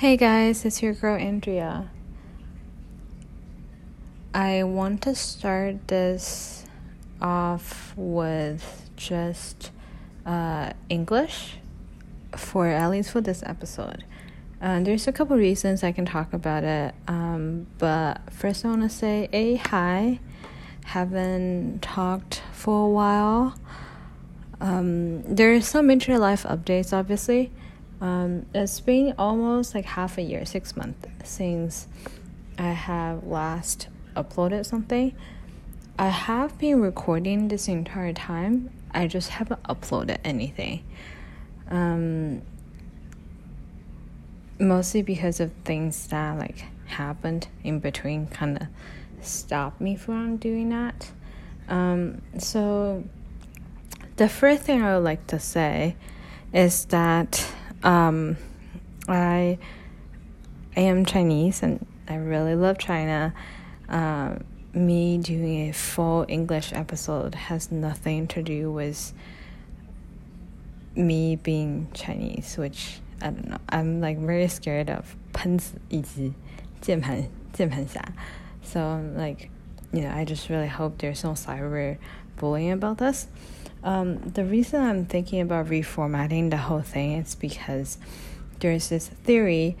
Hey guys, it's your girl Andrea. I want to start this off with just uh, English for at least for this episode. Uh, there's a couple reasons I can talk about it, um, but first I want to say a hi. Haven't talked for a while. Um, there's some major life updates, obviously. Um, it's been almost like half a year, six months since I have last uploaded something. I have been recording this entire time. I just haven't uploaded anything. Um, mostly because of things that like happened in between, kind of stopped me from doing that. Um, so the first thing I would like to say is that um, I I am Chinese and I really love China. Uh, me doing a full English episode has nothing to do with me being Chinese, which I don't know. I'm like very scared of 喷子以及键盘键盘侠. So I'm like, you know, I just really hope there's no cyber bullying about this. Um, the reason I'm thinking about reformatting the whole thing is because there's this theory,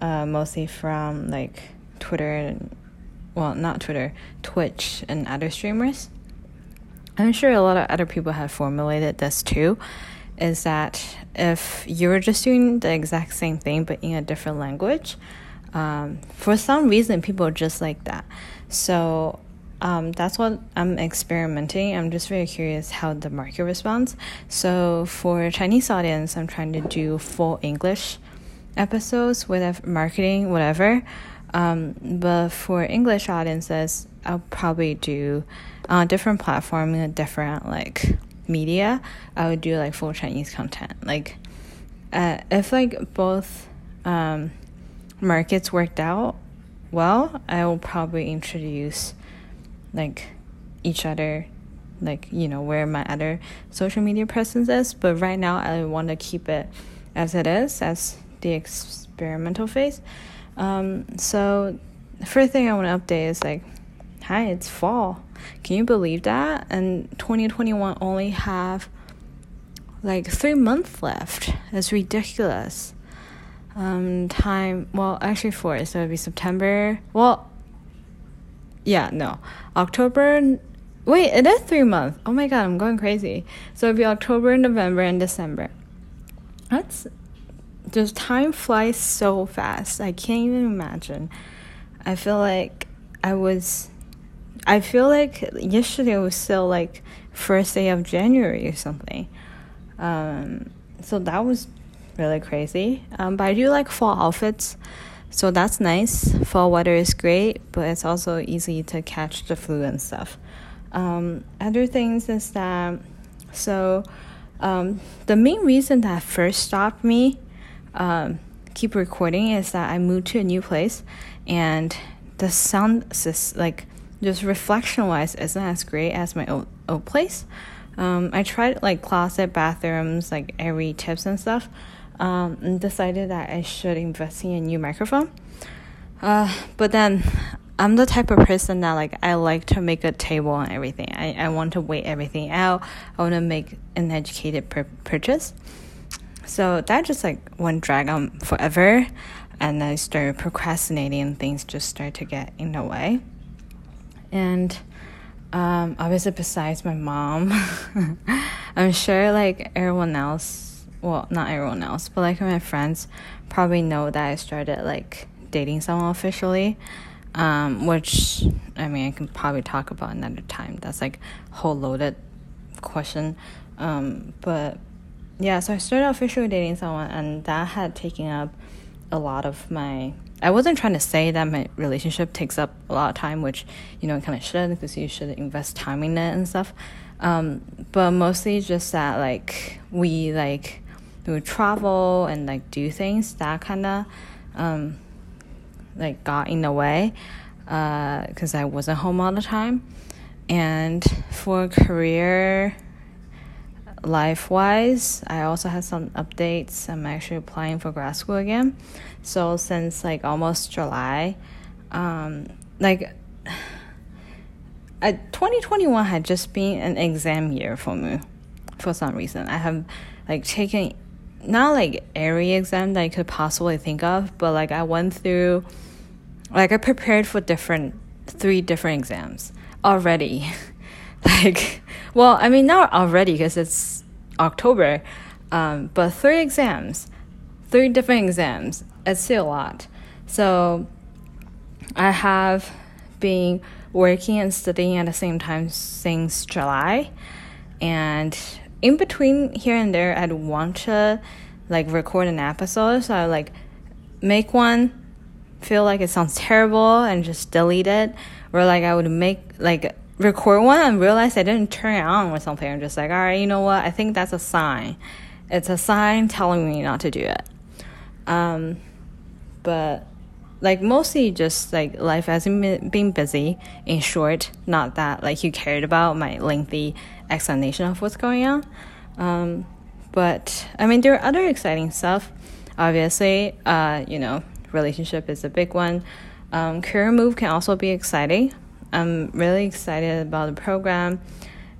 uh, mostly from like Twitter and well, not Twitter, Twitch and other streamers. I'm sure a lot of other people have formulated this too. Is that if you're just doing the exact same thing but in a different language, um, for some reason people just like that. So um, that's what I'm experimenting. I'm just very curious how the market responds. So for Chinese audience, I'm trying to do full English episodes with marketing, whatever. Um, but for English audiences, I'll probably do on uh, a different platform a different like media. I would do like full Chinese content. Like, uh, if like both um, markets worked out well, I will probably introduce like each other like you know where my other social media presence is. But right now i want to keep it as it is as the experimental phase. Um, so the first thing i want to update is like hi it's fall. Can you believe that? And 2021 only have like three months left. It's ridiculous. Um, time well actually four so it'd be september. Well yeah, no. October. Wait, it is three months. Oh my god, I'm going crazy. So it'll be October, November, and December. That's just time flies so fast. I can't even imagine. I feel like I was. I feel like yesterday was still like first day of January or something. Um, so that was really crazy. Um, but I do like fall outfits. So that's nice. Fall weather is great, but it's also easy to catch the flu and stuff. Um, other things is that, so um, the main reason that first stopped me um, keep recording is that I moved to a new place and the sound is like just reflection wise isn't as great as my old, old place. Um, I tried like closet, bathrooms, like every tips and stuff um, decided that I should invest in a new microphone. Uh, but then I'm the type of person that like I like to make a table and everything. I, I want to weigh everything out. I want to make an educated pur- purchase. So that just like went drag on forever, and I started procrastinating, and things just started to get in the way. And um, obviously, besides my mom, I'm sure like everyone else well, not everyone else, but like my friends probably know that I started like dating someone officially. Um, which I mean, I can probably talk about another time. That's like whole loaded question. Um, but yeah, so I started officially dating someone, and that had taken up a lot of my. I wasn't trying to say that my relationship takes up a lot of time, which you know it kind of should because you should invest time in it and stuff. Um, but mostly just that like we like would travel and like do things that kind of um, like got in the way because uh, I wasn't home all the time. And for career, life wise, I also have some updates. I'm actually applying for grad school again. So since like almost July, um, like uh, 2021 had just been an exam year for me for some reason. I have like taken not like every exam that I could possibly think of, but like I went through like I prepared for different three different exams already. like well, I mean not already because it's October, um, but three exams, three different exams. It's still a lot. So I have been working and studying at the same time since July, and in between here and there, I'd want to like record an episode. So I would, like make one, feel like it sounds terrible, and just delete it. Or like I would make like record one and realize I didn't turn it on or something. I'm just like, all right, you know what? I think that's a sign. It's a sign telling me not to do it. Um, but like mostly just like life hasn't been busy. In short, not that like you cared about my lengthy explanation of what's going on. Um, but I mean, there are other exciting stuff. Obviously, uh, you know, relationship is a big one. Um, career move can also be exciting. I'm really excited about the program,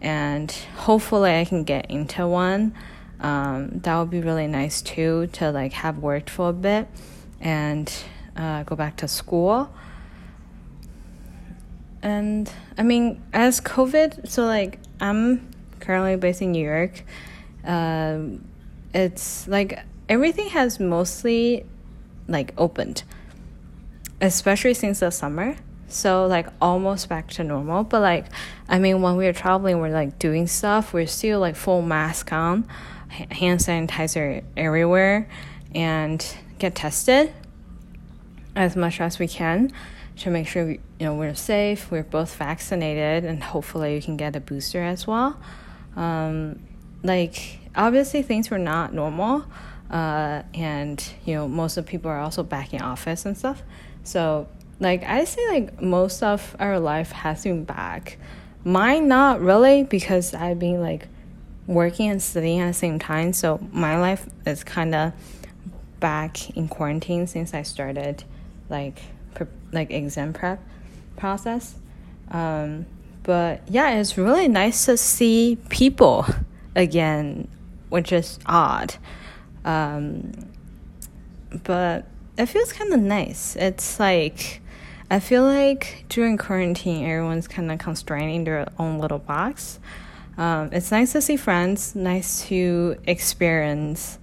and hopefully, I can get into one. Um, that would be really nice too to like have worked for a bit and uh, go back to school. And I mean, as COVID, so like I'm currently based in New York. Um, it's like everything has mostly like opened, especially since the summer. So like almost back to normal. But like, I mean, when we are traveling, we're like doing stuff. We're still like full mask on, hand sanitizer everywhere, and get tested as much as we can to make sure we, you know we're safe. We're both vaccinated, and hopefully we can get a booster as well. Um, like obviously things were not normal, uh, and you know most of the people are also back in office and stuff. So like I say, like most of our life has been back. Mine not really because I've been like working and studying at the same time. So my life is kind of back in quarantine since I started like pre- like exam prep process. Um, but yeah, it's really nice to see people again, which is odd. Um, but it feels kind of nice. It's like I feel like during quarantine, everyone's kind of constrained in their own little box. Um, it's nice to see friends, nice to experience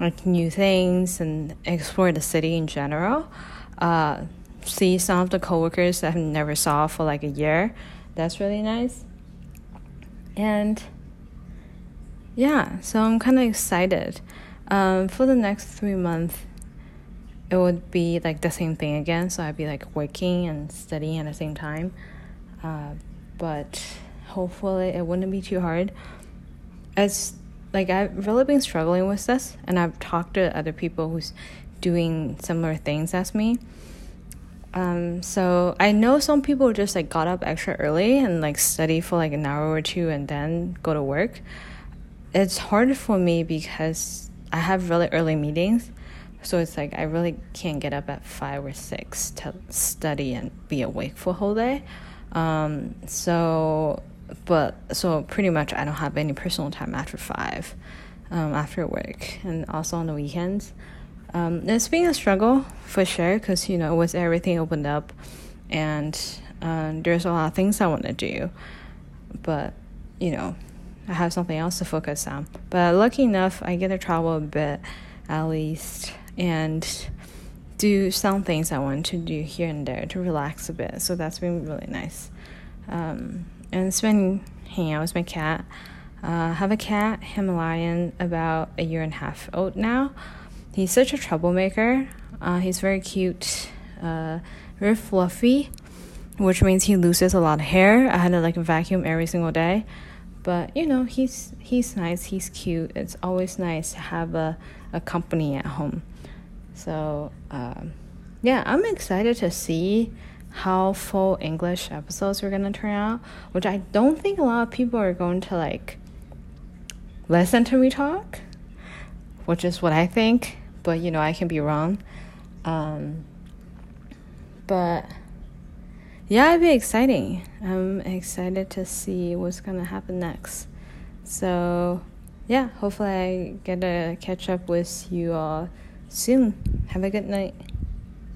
like new things and explore the city in general. Uh, see some of the coworkers that I've never saw for like a year. That's really nice. And yeah, so I'm kind of excited. Um, for the next three months, it would be like the same thing again. So I'd be like working and studying at the same time. Uh, but hopefully it wouldn't be too hard. As like I've really been struggling with this, and I've talked to other people who's doing similar things as me. Um, so I know some people just like got up extra early and like study for like an hour or two and then go to work. It's hard for me because I have really early meetings. So it's like I really can't get up at five or six to study and be awake for a whole day. Um, so but so pretty much I don't have any personal time after five, um, after work, and also on the weekends. Um, it's been a struggle for sure because you know with everything opened up, and uh, there's a lot of things I want to do, but you know I have something else to focus on. But lucky enough, I get to travel a bit, at least, and do some things I want to do here and there to relax a bit. So that's been really nice. Um, and spending hanging out with my cat. Uh, have a cat, Himalayan, about a year and a half old now. He's such a troublemaker. Uh, he's very cute, uh, very fluffy, which means he loses a lot of hair. I had to like vacuum every single day, but you know he's he's nice. He's cute. It's always nice to have a a company at home. So um, yeah, I'm excited to see how full English episodes are gonna turn out, which I don't think a lot of people are going to like listen to me talk, which is what I think, but you know, I can be wrong. Um, but yeah, it'd be exciting. I'm excited to see what's gonna happen next. So, yeah, hopefully I get to catch up with you all soon. Have a good night.